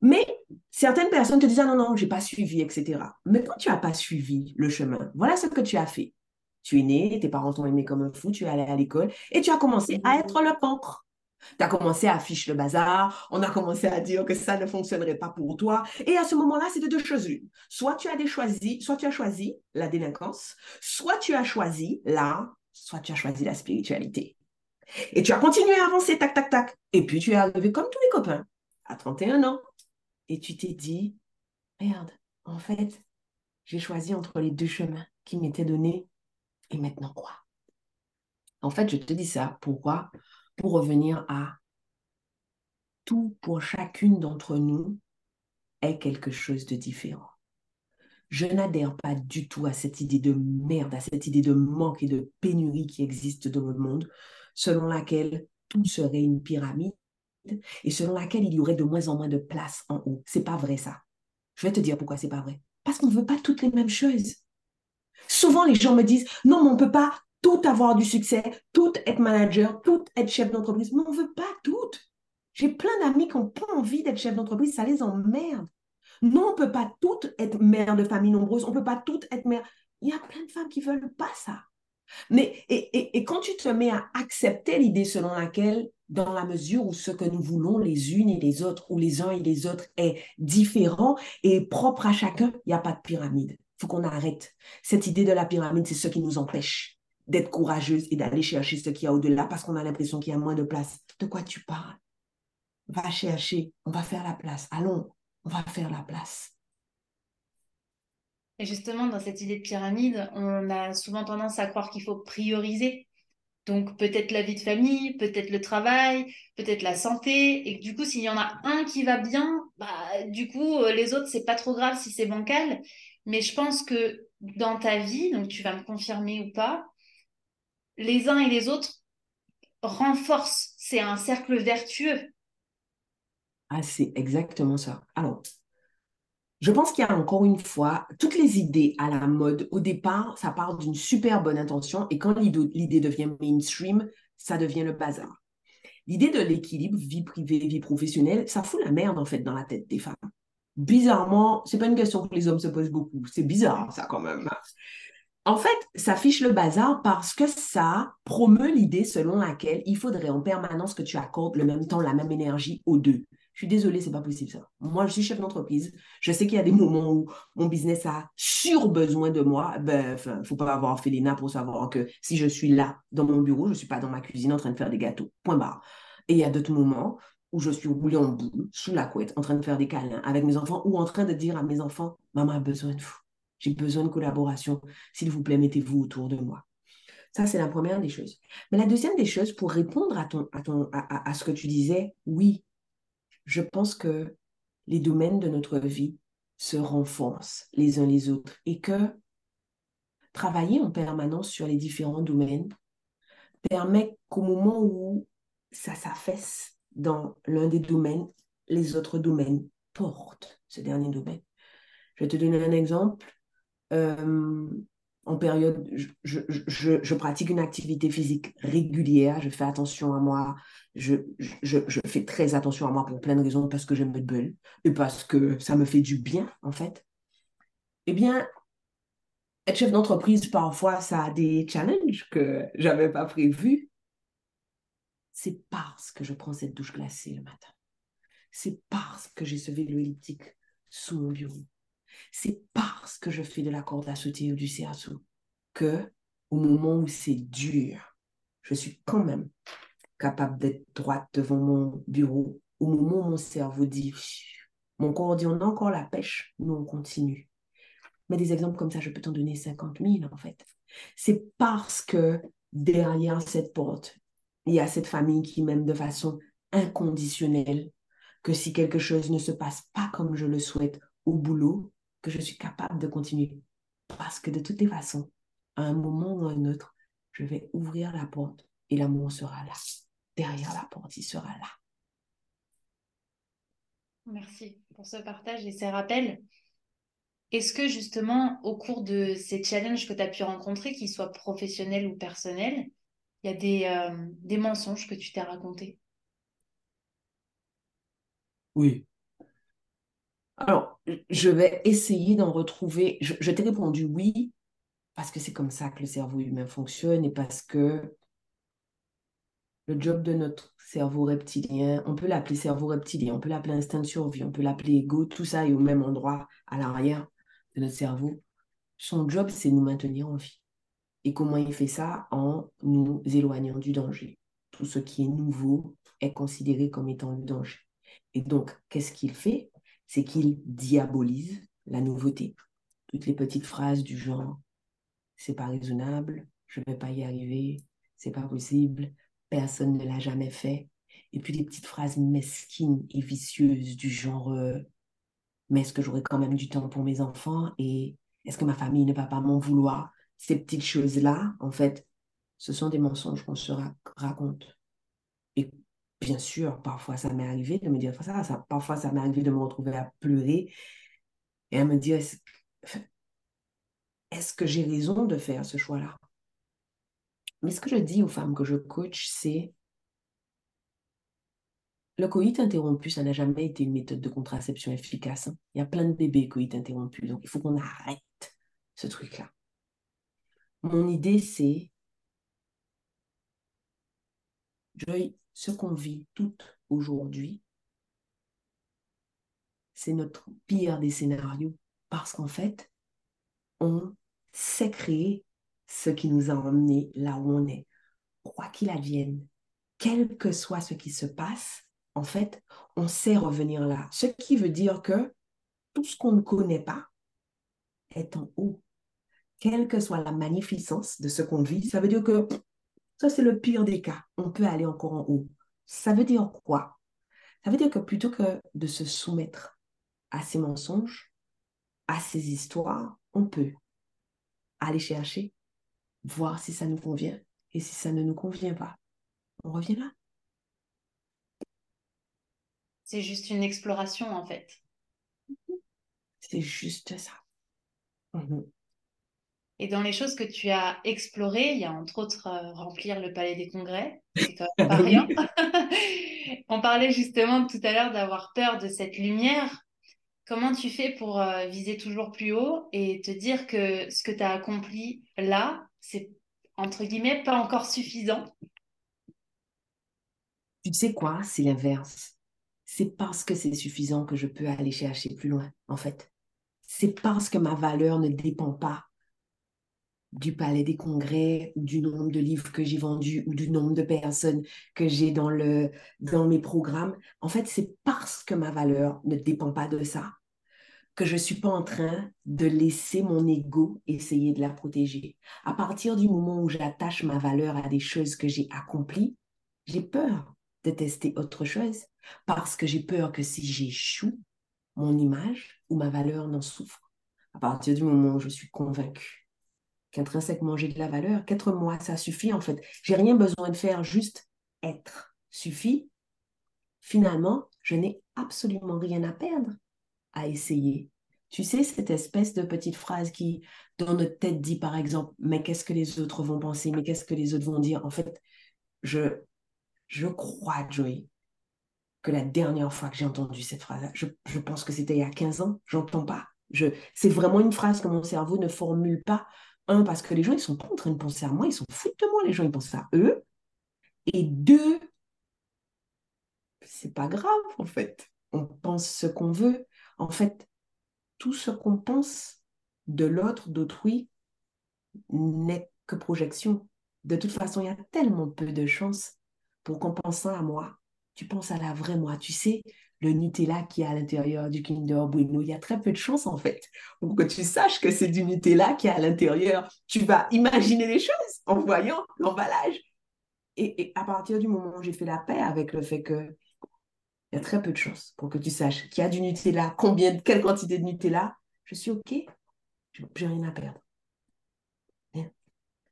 Mais certaines personnes te disent, ah non, non, j'ai pas suivi, etc. Mais quand tu n'as pas suivi le chemin, voilà ce que tu as fait. Tu es né, tes parents t'ont aimé comme un fou, tu es allé à l'école et tu as commencé à être le cancre. Tu as commencé à afficher le bazar, on a commencé à dire que ça ne fonctionnerait pas pour toi. Et à ce moment-là, c'est de deux choses l'une. Soit tu as soit tu as choisi la délinquance, soit tu as choisi l'art, soit tu as choisi la spiritualité. Et tu as continué à avancer, tac, tac, tac. Et puis tu es arrivé comme tous les copains, à 31 ans. Et tu t'es dit, merde, en fait, j'ai choisi entre les deux chemins qui m'étaient donnés. Et maintenant quoi? En fait, je te dis ça. Pourquoi? Pour revenir à tout pour chacune d'entre nous est quelque chose de différent. Je n'adhère pas du tout à cette idée de merde, à cette idée de manque et de pénurie qui existe dans le monde, selon laquelle tout serait une pyramide et selon laquelle il y aurait de moins en moins de place en haut. C'est pas vrai ça. Je vais te dire pourquoi c'est pas vrai. Parce qu'on ne veut pas toutes les mêmes choses. Souvent, les gens me disent non, mais on peut pas tout avoir du succès, tout être manager, tout être chef d'entreprise. Mais on ne veut pas tout. J'ai plein d'amis qui n'ont pas envie d'être chef d'entreprise, ça les emmerde. Non, on ne peut pas toutes être mère de famille nombreuse, on ne peut pas toutes être mère. Il y a plein de femmes qui ne veulent pas ça. Mais et, et, quand tu te mets à accepter l'idée selon laquelle, dans la mesure où ce que nous voulons les unes et les autres, ou les uns et les autres, est différent et propre à chacun, il n'y a pas de pyramide. Il faut qu'on arrête. Cette idée de la pyramide, c'est ce qui nous empêche d'être courageuse et d'aller chercher ce qu'il y a au-delà parce qu'on a l'impression qu'il y a moins de place. De quoi tu parles? Va chercher, on va faire la place. Allons, on va faire la place. Et justement, dans cette idée de pyramide, on a souvent tendance à croire qu'il faut prioriser. Donc peut-être la vie de famille, peut-être le travail, peut-être la santé. Et du coup, s'il y en a un qui va bien, bah, du coup, euh, les autres, c'est pas trop grave si c'est bancal. Mais je pense que dans ta vie, donc tu vas me confirmer ou pas, les uns et les autres renforcent. C'est un cercle vertueux. Ah, c'est exactement ça. Alors, je pense qu'il y a encore une fois, toutes les idées à la mode, au départ, ça part d'une super bonne intention et quand l'idée devient mainstream, ça devient le bazar. L'idée de l'équilibre vie privée, vie professionnelle, ça fout la merde en fait dans la tête des femmes. Bizarrement, c'est pas une question que les hommes se posent beaucoup. C'est bizarre ça quand même. En fait, ça fiche le bazar parce que ça promeut l'idée selon laquelle il faudrait en permanence que tu accordes le même temps, la même énergie aux deux. Je suis désolée, c'est pas possible ça. Moi, je suis chef d'entreprise. Je sais qu'il y a des moments où mon business a sur besoin de moi. Ben, ne faut pas avoir fait pour savoir que si je suis là dans mon bureau, je suis pas dans ma cuisine en train de faire des gâteaux. Point barre. Et il y a d'autres moments où je suis roulée en boule, sous la couette, en train de faire des câlins avec mes enfants ou en train de dire à mes enfants, maman a besoin de vous. J'ai besoin de collaboration. S'il vous plaît, mettez-vous autour de moi. Ça, c'est la première des choses. Mais la deuxième des choses, pour répondre à, ton, à, ton, à ce que tu disais, oui, je pense que les domaines de notre vie se renforcent les uns les autres et que travailler en permanence sur les différents domaines permet qu'au moment où ça s'affaisse dans l'un des domaines, les autres domaines portent ce dernier domaine. Je vais te donner un exemple. Euh, en période, je, pratique une activité physique régulière, je fais attention à moi, je, fais très attention à moi pour plein de raisons, parce que j'aime me belle et parce que ça me fait du bien, en fait. Eh bien, être chef d'entreprise, parfois, ça a des challenges que j'avais pas prévus. C'est parce que je prends cette douche glacée le matin. C'est parce que j'ai ce vélo elliptique sous mon bureau c'est parce que je fais de la corde à sauter ou du cerceau que au moment où c'est dur, je suis quand même capable d'être droite devant mon bureau. Au moment où mon cerveau dit, mon corps dit, on a encore la pêche, nous on continue. Mais des exemples comme ça, je peux t'en donner 50 000 en fait. C'est parce que derrière cette porte, il y a cette famille qui m'aime de façon inconditionnelle, que si quelque chose ne se passe pas comme je le souhaite au boulot, que je suis capable de continuer. Parce que de toutes les façons, à un moment ou à un autre, je vais ouvrir la porte et l'amour sera là. Derrière la porte, il sera là. Merci pour ce partage et ces rappels. Est-ce que justement, au cours de ces challenges que tu as pu rencontrer, qu'ils soient professionnels ou personnels, il y a des, euh, des mensonges que tu t'es racontés? Oui, alors, je vais essayer d'en retrouver. Je, t'ai répondu oui, parce que c'est comme ça que le cerveau humain fonctionne et parce que le job de notre cerveau reptilien, on peut l'appeler cerveau reptilien, on peut l'appeler instinct de survie, on peut l'appeler ego, tout ça est au même endroit à l'arrière de notre cerveau. Son job, c'est nous maintenir en vie. Et comment il fait ça? En nous éloignant du danger. Tout ce qui est nouveau est considéré comme étant le danger. Et donc, qu'est-ce qu'il fait? C'est qu'il diabolise la nouveauté. Toutes les petites phrases du genre c'est pas raisonnable, je vais pas y arriver, c'est pas possible, personne ne l'a jamais fait. Et puis des petites phrases mesquines et vicieuses du genre euh, mais est-ce que j'aurai quand même du temps pour mes enfants et est-ce que ma famille ne va pas m'en vouloir? Ces petites choses-là, en fait, ce sont des mensonges qu'on se raconte. Bien sûr, parfois ça m'est arrivé de me dire ça, parfois ça m'est arrivé de me retrouver à pleurer et à me dire est-ce que j'ai raison de faire ce choix-là? Mais ce que je dis aux femmes que je coach, c'est le coït interrompu, ça n'a jamais été une méthode de contraception efficace. Hein. Il y a plein de bébés coït interrompus, donc il faut qu'on arrête ce truc-là. Mon idée, c'est ce qu'on vit tout aujourd'hui, c'est notre pire des scénarios. Parce qu'en fait, on sait créer ce qui nous a emmenés là où on est. Quoi qu'il advienne, quel que soit ce qui se passe, en fait, on sait revenir là. Ce qui veut dire que tout ce qu'on ne connaît pas est en haut. Quelle que soit la magnificence de ce qu'on vit, ça veut dire que ça, c'est le pire des cas. On peut aller encore en haut. Ça veut dire quoi? Ça veut dire que plutôt que de se soumettre à ces mensonges, à ces histoires, on peut aller chercher, voir si ça nous convient. Et si ça ne nous convient pas, on revient là. C'est juste une exploration, en fait. C'est juste ça. Mhm. Et dans les choses que tu as explorées, il y a entre autres euh, remplir le palais des congrès. C'est quand même pas rien. On parlait justement tout à l'heure d'avoir peur de cette lumière. Comment tu fais pour euh, viser toujours plus haut et te dire que ce que tu as accompli là, c'est entre guillemets pas encore suffisant? Tu sais quoi? C'est l'inverse. C'est parce que c'est suffisant que je peux aller chercher plus loin, en fait. C'est parce que ma valeur ne dépend pas du palais des congrès ou du nombre de livres que j'ai vendus ou du nombre de personnes que j'ai dans, dans mes programmes. En fait, c'est parce que ma valeur ne dépend pas de ça que je ne suis pas en train de laisser mon ego essayer de la protéger. À partir du moment où j'attache ma valeur à des choses que j'ai accomplies, j'ai peur de tester autre chose parce que j'ai peur que si j'échoue, mon image ou ma valeur n'en souffre. À partir du moment où je suis convaincue qu'intrinsèquement j'ai de la valeur, quatre mois, ça suffit en fait. J'ai rien besoin de faire, juste être suffit. Finalement, je n'ai absolument rien à perdre à essayer. Tu sais, cette espèce de petite phrase qui, dans notre tête, dit par exemple, mais qu'est-ce que les autres vont penser, mais qu'est-ce que les autres vont dire? En fait, je, je crois, Joey, que la dernière fois que j'ai entendu cette phrase, je, je pense que c'était il y a 15 ans, j'entends pas. Je, c'est vraiment une phrase que mon cerveau ne formule pas un, parce que les gens, ils sont pas en train de penser à moi, ils sont foutent de moi, les gens, ils pensent à eux. Et deux, c'est pas grave, en fait. On pense ce qu'on veut. En fait, tout ce qu'on pense de l'autre, d'autrui, n'est que projection. De toute façon, il y a tellement peu de chances pour qu'en pensant à moi, tu penses à la vraie moi. Tu sais, le Nutella qui est à l'intérieur du Kinder Bueno. Il y a très peu de chances, en fait, pour que tu saches que c'est du Nutella qui est à l'intérieur. Tu vas imaginer les choses en voyant l'emballage. Et, à partir du moment où j'ai fait la paix avec le fait que il y a très peu de chances pour que tu saches qu'il y a du Nutella, combien, quelle quantité de Nutella, je suis OK. Je n'ai rien à perdre.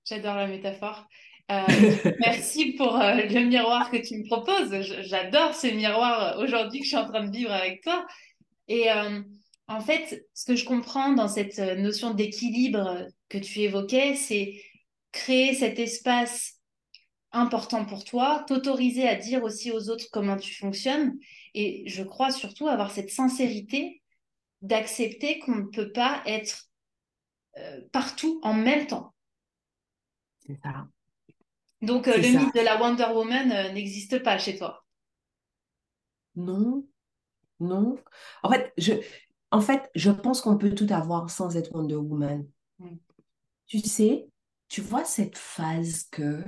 J'adore la métaphore. Euh, merci pour euh, le miroir que tu me proposes. J'adore ce miroir euh, aujourd'hui que je suis en train de vivre avec toi. Et en fait, ce que je comprends dans cette notion d'équilibre que tu évoquais, c'est créer cet espace important pour toi, t'autoriser à dire aussi aux autres comment tu fonctionnes. Et je crois surtout avoir cette sincérité d'accepter qu'on ne peut pas être partout en même temps. C'est ça. Donc, euh, le mythe de la Wonder Woman euh, n'existe pas chez toi Non, non. En fait, je, en fait, je pense qu'on peut tout avoir sans être Wonder Woman. Mm. Tu sais, tu vois cette phase que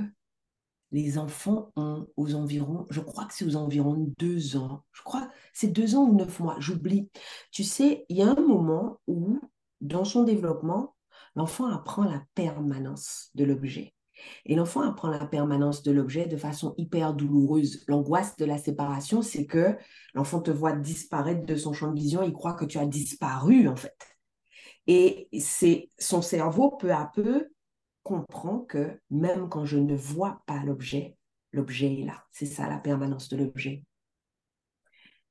les enfants ont aux environs, je crois que c'est aux environs deux ans. Je crois c'est deux ans ou neuf mois, j'oublie. Tu sais, il y a un moment où, dans son développement, l'enfant apprend la permanence de l'objet. Et l'enfant apprend la permanence de l'objet de façon hyper douloureuse. L'angoisse de la séparation, c'est que l'enfant te voit disparaître de son champ de vision, il croit que tu as disparu en fait. Et c'est son cerveau peu à peu comprend que même quand je ne vois pas l'objet, l'objet est là. C'est ça la permanence de l'objet.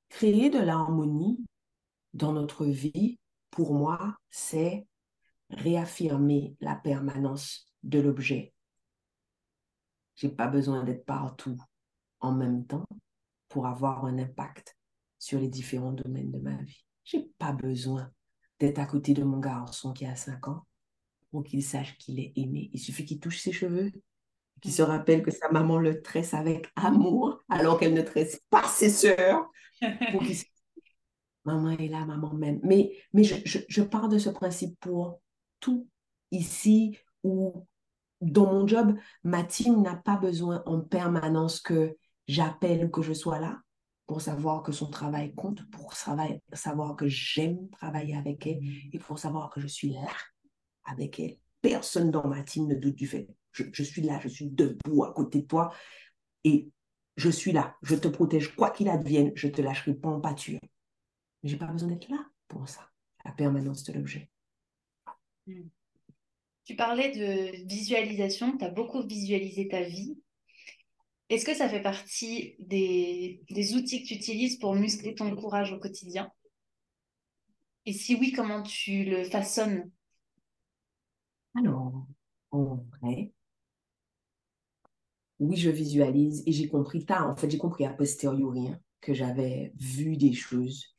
Créer de l'harmonie dans notre vie, pour moi, c'est réaffirmer la permanence de l'objet. J'ai pas besoin d'être partout en même temps pour avoir un impact sur les différents domaines de ma vie. J'ai pas besoin d'être à côté de mon garçon qui a 5 ans pour qu'il sache qu'il est aimé. Il suffit qu'il touche ses cheveux, qu'il se rappelle que sa maman le tresse avec amour alors qu'elle ne tresse pas ses sœurs. Pour qu'il maman est là, maman même. Mais, mais je, je, je pars de ce principe pour tout ici où dans mon job, ma team n'a pas besoin en permanence que j'appelle, que je sois là pour savoir que son travail compte, pour savoir que j'aime travailler avec elle mm. et pour savoir que je suis là avec elle. Personne dans ma team ne doute du fait. Je, je suis là, je suis debout à côté de toi et je suis là, je te protège quoi qu'il advienne, je te lâcherai pas en pâture. Mais j'ai pas besoin d'être là pour ça, la permanence de l'objet. Mm. Tu parlais de visualisation, tu as beaucoup visualisé ta vie. Est-ce que ça fait partie des, outils que tu utilises pour muscler ton courage au quotidien? Et si oui, comment tu le façonnes? Alors, en vrai, oui, je visualise et j'ai compris tard, en fait, j'ai compris a posteriori hein, que j'avais vu des choses.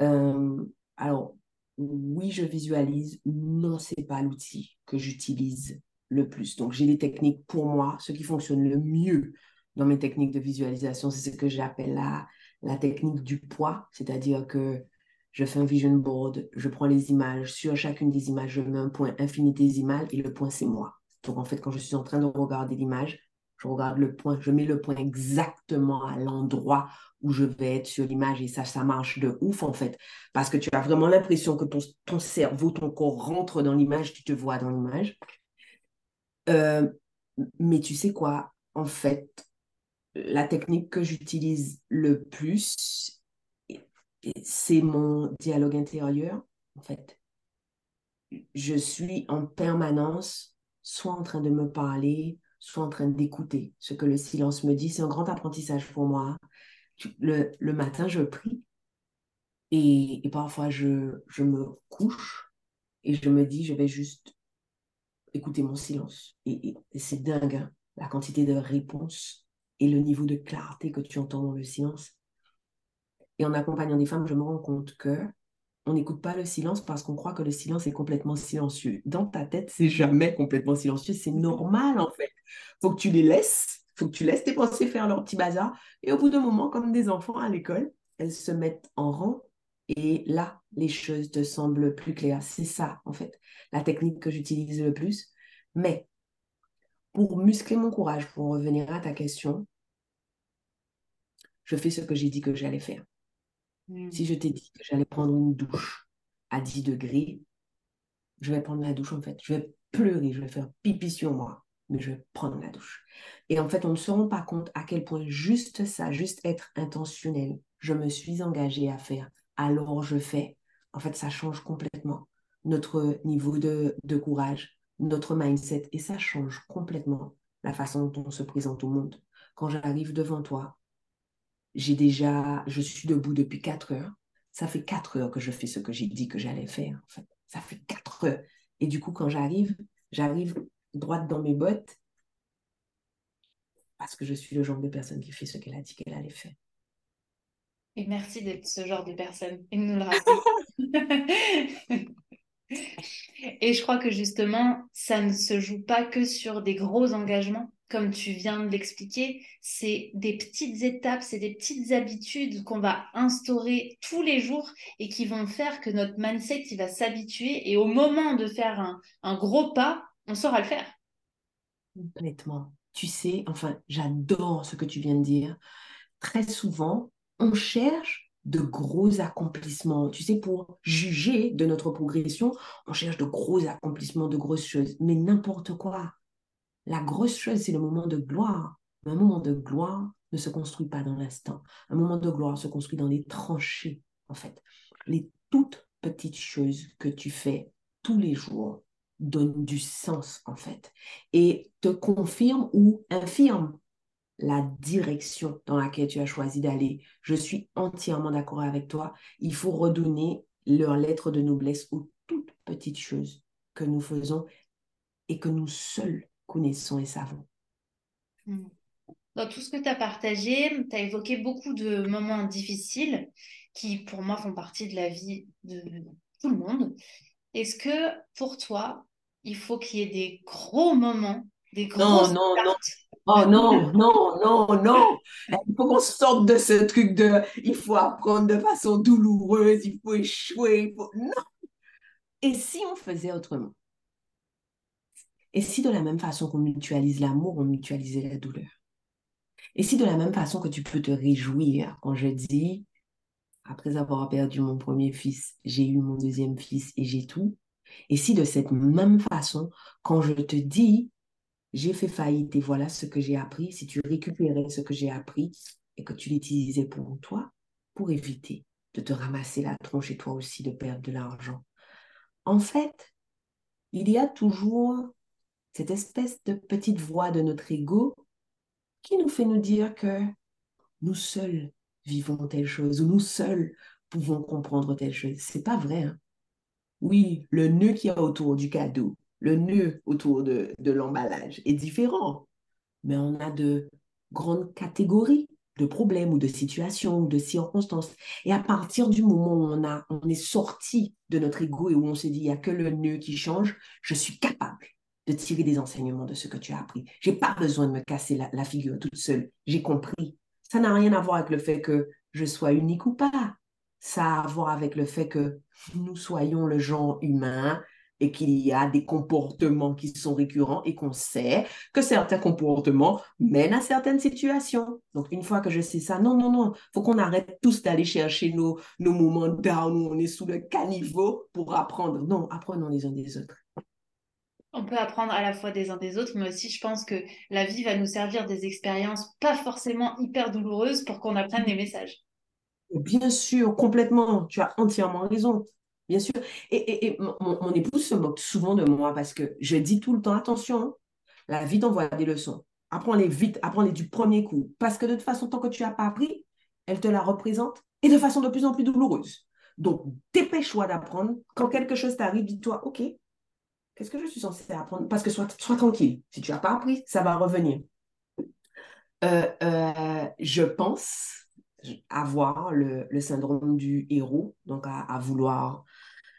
Euh, alors, oui, je visualise, non, c'est pas l'outil que j'utilise le plus. Donc, j'ai des techniques pour moi, ce qui fonctionne le mieux dans mes techniques de visualisation, c'est ce que j'appelle la, la technique du poids, c'est-à-dire que je fais un vision board, je prends les images, sur chacune des images, je mets un point infinitésimal et le point, c'est moi. Donc, en fait, quand je suis en train de regarder l'image, je regarde le point, je mets le point exactement à l'endroit où je vais être sur l'image et ça, ça marche de ouf en fait. Parce que tu as vraiment l'impression que ton, ton cerveau, ton corps rentre dans l'image, tu te vois dans l'image. Euh, mais tu sais quoi, en fait, la technique que j'utilise le plus, c'est mon dialogue intérieur, en fait. Je suis en permanence soit en train de me parler, soit en train d'écouter ce que le silence me dit. C'est un grand apprentissage pour moi. Le, matin, je prie et, parfois je, je me couche et je me dis, je vais juste écouter mon silence. Et, et c'est dingue, hein, la quantité de réponses et le niveau de clarté que tu entends dans le silence. Et en accompagnant des femmes, je me rends compte que on n'écoute pas le silence parce qu'on croit que le silence est complètement silencieux. Dans ta tête, c'est jamais complètement silencieux, c'est normal en fait. Faut que tu les laisses, faut que tu laisses tes pensées faire leur petit bazar. Et au bout d'un moment, comme des enfants à l'école, elles se mettent en rang et là, les choses te semblent plus claires. C'est ça en fait, la technique que j'utilise le plus. Mais pour muscler mon courage, pour revenir à ta question, je fais ce que j'ai dit que j'allais faire. Mm. Si je t'ai dit que j'allais prendre une douche à 10 degrés, je vais prendre la douche en fait. Je vais pleurer, je vais faire pipi sur moi, mais je vais prendre la douche. Et en fait, on ne se rend pas compte à quel point juste ça, juste être intentionnel, je me suis engagée à faire, alors je fais. En fait, ça change complètement notre niveau de, de courage, notre mindset, et ça change complètement la façon dont on se présente au monde. Quand j'arrive devant toi, j'ai déjà, je suis debout depuis 4 heures. Ça fait 4 heures que je fais ce que j'ai dit que j'allais faire. En fait. Ça fait 4 heures. Et du coup, quand j'arrive, j'arrive droite dans mes bottes parce que je suis le genre de personne qui fait ce qu'elle a dit qu'elle allait faire. Et merci d'être ce genre de personne et nous le rappeler. et je crois que justement, ça ne se joue pas que sur des gros engagements, comme tu viens de l'expliquer, c'est des petites étapes, c'est des petites habitudes qu'on va instaurer tous les jours et qui vont faire que notre mindset il va s'habituer et au moment de faire un, un gros pas, on saura le faire. Complètement. Tu sais, enfin, j'adore ce que tu viens de dire. Très souvent, on cherche de gros accomplissements. Tu sais, pour juger de notre progression, on cherche de gros accomplissements, de grosses choses, mais n'importe quoi la grosse chose, c'est le moment de gloire. un moment de gloire ne se construit pas dans l'instant. Un moment de gloire se construit dans les tranchées, en fait. Les toutes petites choses que tu fais tous les jours donnent du sens, en fait, et te confirment ou infirment la direction dans laquelle tu as choisi d'aller. Je suis entièrement d'accord avec toi. Il faut redonner leur lettre de noblesse aux toutes petites choses que nous faisons et que nous seuls connaissons et savons. Hmm. Dans tout ce que tu as partagé, tu as évoqué beaucoup de moments difficiles qui, pour moi, font partie de la vie de tout le monde. Est-ce que, pour toi, il faut qu'il y ait des gros moments, des gros... Non, non, non. Oh non, non, non, non. Il faut qu'on sorte de ce truc de il faut apprendre de façon douloureuse, il faut échouer. Non. Et si on faisait autrement? Et si de la même façon qu'on mutualise l'amour, on mutualisait la douleur? Et si de la même façon que tu peux te réjouir quand je dis, après avoir perdu mon premier fils, j'ai eu mon deuxième fils et j'ai tout. Et si de cette même façon, quand je te dis, j'ai fait faillite et voilà ce que j'ai appris, si tu récupérais ce que j'ai appris et que tu l'utilisais pour toi, pour éviter de te ramasser la tronche et toi aussi de perdre de l'argent. En fait, il y a toujours cette espèce de petite voix de notre ego qui nous fait nous dire que nous seuls vivons telle chose ou nous seuls pouvons comprendre telle chose. C'est pas vrai. Hein. Oui, le nœud qui y a autour du cadeau, le nœud autour de, de l'emballage est différent, mais on a de grandes catégories de problèmes ou de situations ou de circonstances. Et à partir du moment où on, a, on est sorti de notre ego et où on se dit, il n'y a que le nœud qui change, je suis capable de tirer des enseignements de ce que tu as appris. Je n'ai pas besoin de me casser la, la figure toute seule. J'ai compris. Ça n'a rien à voir avec le fait que je sois unique ou pas. Ça a à voir avec le fait que nous soyons le genre humain et qu'il y a des comportements qui sont récurrents et qu'on sait que certains comportements mènent à certaines situations. Donc, une fois que je sais ça, non, non, non, faut qu'on arrête tous d'aller chercher nos, nos moments down où on est sous le caniveau pour apprendre. Non, apprenons les uns des autres. On peut apprendre à la fois des uns des autres, mais aussi je pense que la vie va nous servir des expériences pas forcément hyper douloureuses pour qu'on apprenne les messages. Bien sûr, complètement, tu as entièrement raison. Bien sûr. Et, mon, épouse se moque souvent de moi parce que je dis tout le temps, attention, la vie t'envoie des leçons. Apprends-les vite, apprends-les du premier coup. Parce que de toute façon, tant que tu n'as pas appris, elle te la représente et de façon de plus en plus douloureuse. Donc, dépêche-toi d'apprendre. Quand quelque chose t'arrive, dis-toi, OK, qu'est-ce que je suis censée apprendre? Parce que sois, sois tranquille. Si tu n'as pas appris, ça va revenir. Euh, euh, je pense avoir le, syndrome du héros, donc à vouloir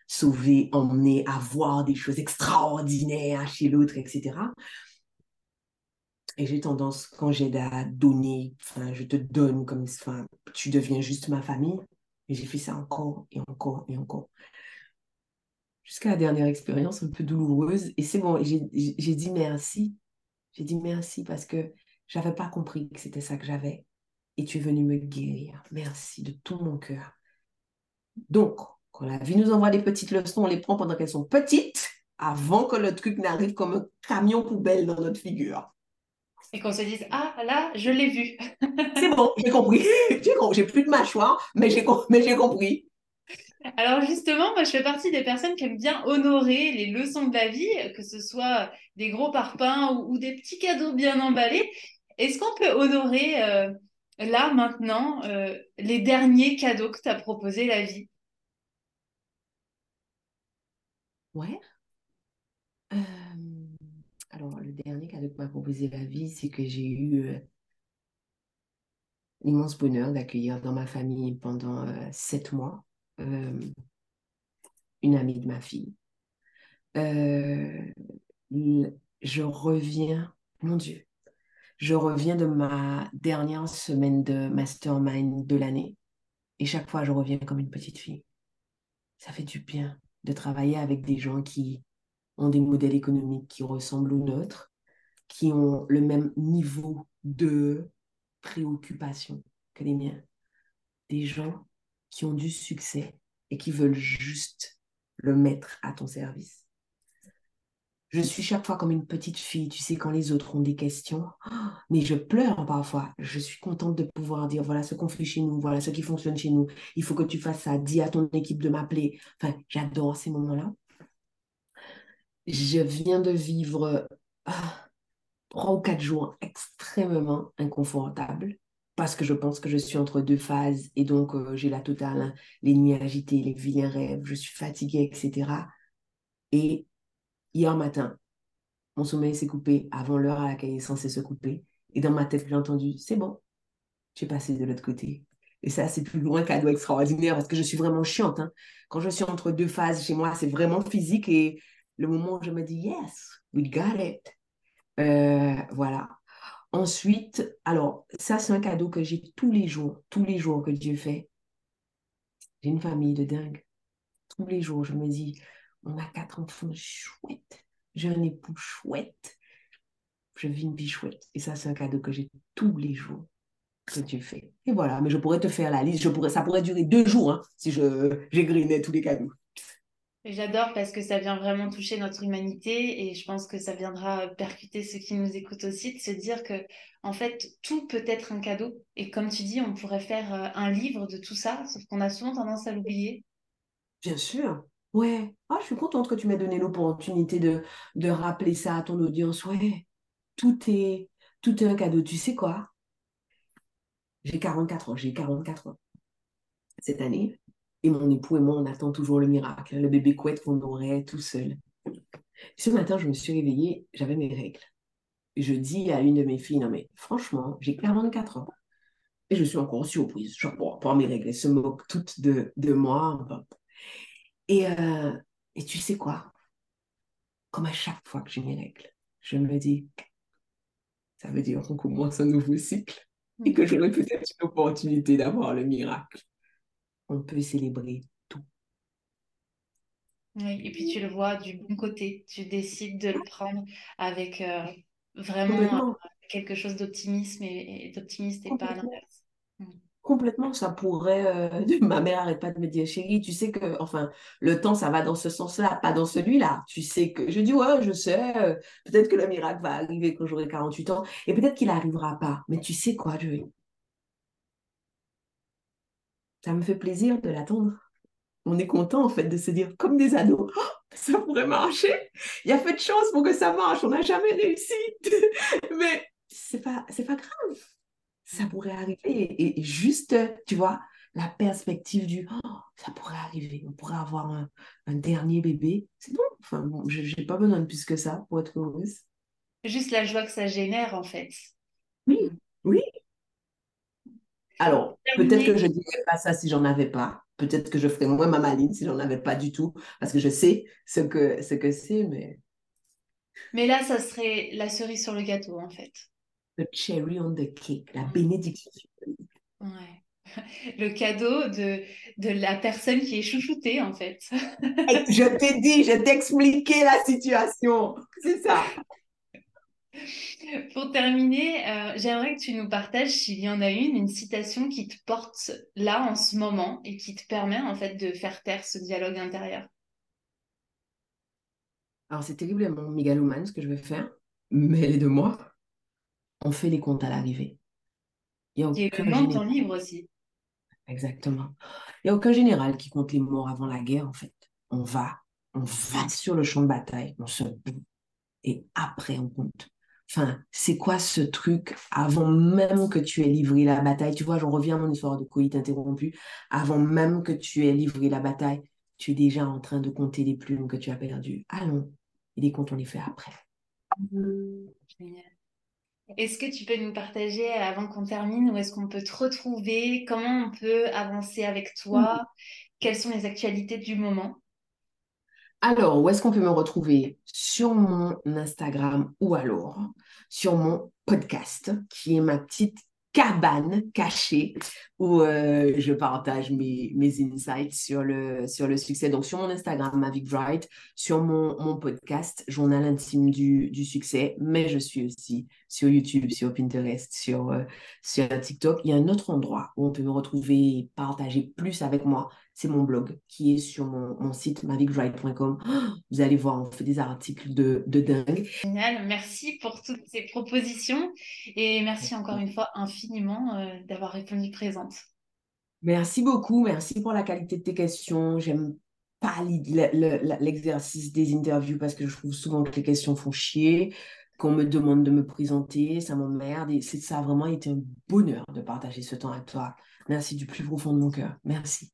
sauver, emmener, avoir des choses extraordinaires chez l'autre, etc. Et j'ai tendance, quand j'ai à donner, je te donne comme, enfin, tu deviens juste ma famille. Et j'ai fait ça encore et encore et encore. Jusqu'à la dernière expérience un peu douloureuse. Et c'est bon, j'ai dit merci. J'ai dit merci parce que j'avais pas compris que c'était ça que j'avais. Et tu es venu me guérir. Merci de tout mon cœur. Donc, quand la vie nous envoie des petites leçons, on les prend pendant qu'elles sont petites, avant que le truc n'arrive comme un camion poubelle dans notre figure. Et qu'on se dise, ah là, je l'ai vu. C'est bon, j'ai compris. J'ai plus de mâchoire, mais j'ai compris. Alors justement, moi je fais partie des personnes qui aiment bien honorer les leçons de la vie, que ce soit des gros parpaings ou, des petits cadeaux bien emballés. Est-ce qu'on peut honorer euh, là maintenant euh, les derniers cadeaux que t'as proposé la vie Ouais. Euh, alors, le dernier cadeau que m'a proposé la vie, c'est que j'ai eu euh, l'immense bonheur d'accueillir dans ma famille pendant sept mois une amie de ma fille. je reviens, mon Dieu, je reviens de ma dernière semaine de mastermind de l'année. Et chaque fois, je reviens comme une petite fille. Ça fait du bien de travailler avec des gens qui ont des modèles économiques qui ressemblent aux nôtres, qui ont le même niveau de préoccupation que les miens. Des gens qui ont du succès et qui veulent juste le mettre à ton service. Je suis chaque fois comme une petite fille, tu sais, quand les autres ont des questions, mais je pleure parfois. Je suis contente de pouvoir dire, voilà ce qu'on fait chez nous, voilà ce qui fonctionne chez nous. Il faut que tu fasses ça. Dis à ton équipe de m'appeler. Enfin, j'adore ces moments-là. Je viens de vivre ah, trois ou quatre jours extrêmement inconfortables parce que je pense que je suis entre deux phases et donc euh, j'ai la totale, hein, les nuits agitées, les vilains rêves, je suis fatiguée, etc. Et hier matin, mon sommeil s'est coupé avant l'heure à laquelle il est censé se couper. Et dans ma tête, j'ai entendu, c'est bon, j'ai passé de l'autre côté. Et ça, c'est plus loin cadeau extraordinaire parce que je suis vraiment chiante. Hein. Quand je suis entre deux phases chez moi, c'est vraiment physique. Et le moment où je me dis, yes, we got it. Euh, voilà. Ensuite, alors, ça, c'est un cadeau que j'ai tous les jours, tous les jours que Dieu fait. J'ai une famille de dingue. Tous les jours, je me dis, on a quatre enfants chouettes. J'ai un époux chouette. Je vis une vie chouette. Et ça, c'est un cadeau que j'ai tous les jours que Dieu fait. Et voilà, mais je pourrais te faire la liste. Je pourrais, ça pourrait durer deux jours hein, si je j'égrinais tous les cadeaux. J'adore parce que ça vient vraiment toucher notre humanité et je pense que ça viendra percuter ceux qui nous écoutent aussi de se dire que en fait tout peut être un cadeau et comme tu dis on pourrait faire euh, un livre de tout ça sauf qu'on a souvent tendance à l'oublier. Bien sûr, Ouais, ah, je suis contente que tu m'aies donné l'opportunité de, de rappeler ça à ton audience. Ouais, tout est, tout est un cadeau. Tu sais quoi? J'ai 44 ans, j'ai 44 ans cette année. Et mon époux et moi, on attend toujours le miracle, le bébé couette qu'on aurait tout seul. Ce matin, je me suis réveillée, j'avais mes règles. Je dis à une de mes filles, non mais franchement, j'ai clairement 4 ans. Et je suis encore surprise. Bon, pour mes règles, elles se moquent toutes de, de moi. Et, euh, et tu sais quoi? Comme à chaque fois que j'ai mes règles, je me dis, ça veut dire qu'on commence un nouveau cycle et que j'aurai peut-être une opportunité d'avoir le miracle. On peut célébrer tout. Oui, et puis tu le vois du bon côté. Tu décides de le prendre avec euh, vraiment euh, quelque chose d'optimisme et, d'optimiste et pas l'inverse. Complètement, ça pourrait. Euh, ma mère n'arrête pas de me dire, chérie, tu sais que, enfin, le temps, ça va dans ce sens-là, pas dans celui-là. Tu sais que. Je dis, ouais, je sais, peut-être que le miracle va arriver quand j'aurai 48 ans, et peut-être qu'il n'arrivera pas. Mais tu sais quoi, Joey? Ça me fait plaisir de l'attendre. On est content, en fait, de se dire, comme des ados, oh, ça pourrait marcher. Il y a fait de chance pour que ça marche. On n'a jamais réussi. Mais c'est pas, c'est pas grave. Ça pourrait arriver. Et, juste, tu vois, la perspective du oh, ça pourrait arriver, on pourrait avoir un, dernier bébé, c'est bon. Enfin, bon, je n'ai pas besoin de plus que ça pour être heureuse. Juste la joie que ça génère, en fait. Oui, oui. Alors, peut-être que je ne dirais pas ça si j'en avais pas. Peut-être que je ferais moins ma maline si j'en avais pas du tout, parce que je sais ce que ce que c'est, mais. Mais là, ça serait la cerise sur le gâteau, en fait. The cherry on the cake, la bénédiction. Ouais. Le cadeau de, de la personne qui est chouchoutée, en fait. je t'ai dit, je t'ai expliqué la situation. C'est ça. Pour terminer, euh, j'aimerais que tu nous partages, s'il y en a une, une citation qui te porte là en ce moment et qui te permet en fait de faire taire ce dialogue intérieur. Alors c'est terriblement mégalomane ce que je vais faire, mais elle est de moi. On fait les comptes à l'arrivée. Il y a aucun ton livre aussi. Exactement. Il n'y a aucun général qui compte les morts avant la guerre en fait. On va, on va sur le champ de bataille, on se bat et après on compte. Enfin, c'est quoi ce truc avant même que tu aies livré la bataille? Tu vois, j'en reviens à mon histoire de coït interrompu. Avant même que tu aies livré la bataille, tu es déjà en train de compter les plumes que tu as perdues. Allons, et les comptes, on les fait après. Génial. Est-ce que tu peux nous partager, avant qu'on termine, où est-ce qu'on peut te retrouver? Comment on peut avancer avec toi? Quelles sont les actualités du moment? Alors, où est-ce qu'on peut me retrouver? Sur mon Instagram ou alors sur mon podcast, qui est ma petite cabane cachée où euh, je partage mes, insights sur le, sur le succès. Donc, sur mon Instagram, Mavic Bright, sur mon, mon podcast, Journal intime du, du succès, mais je suis aussi sur YouTube, sur Pinterest, sur, euh, sur TikTok. Il y a un autre endroit où on peut me retrouver et partager plus avec moi c'est mon blog qui est sur mon, site mavicdrive.com. Vous allez voir, on fait des articles de, de dingue. Génial, merci pour toutes ces propositions et merci encore une fois infiniment euh, d'avoir répondu présente. Merci beaucoup, merci pour la qualité de tes questions. J'aime pas l'exercice des interviews parce que je trouve souvent que les questions font chier, qu'on me demande de me présenter, ça m'emmerde et ça a vraiment été un bonheur de partager ce temps avec toi. Merci du plus profond de mon cœur. Merci.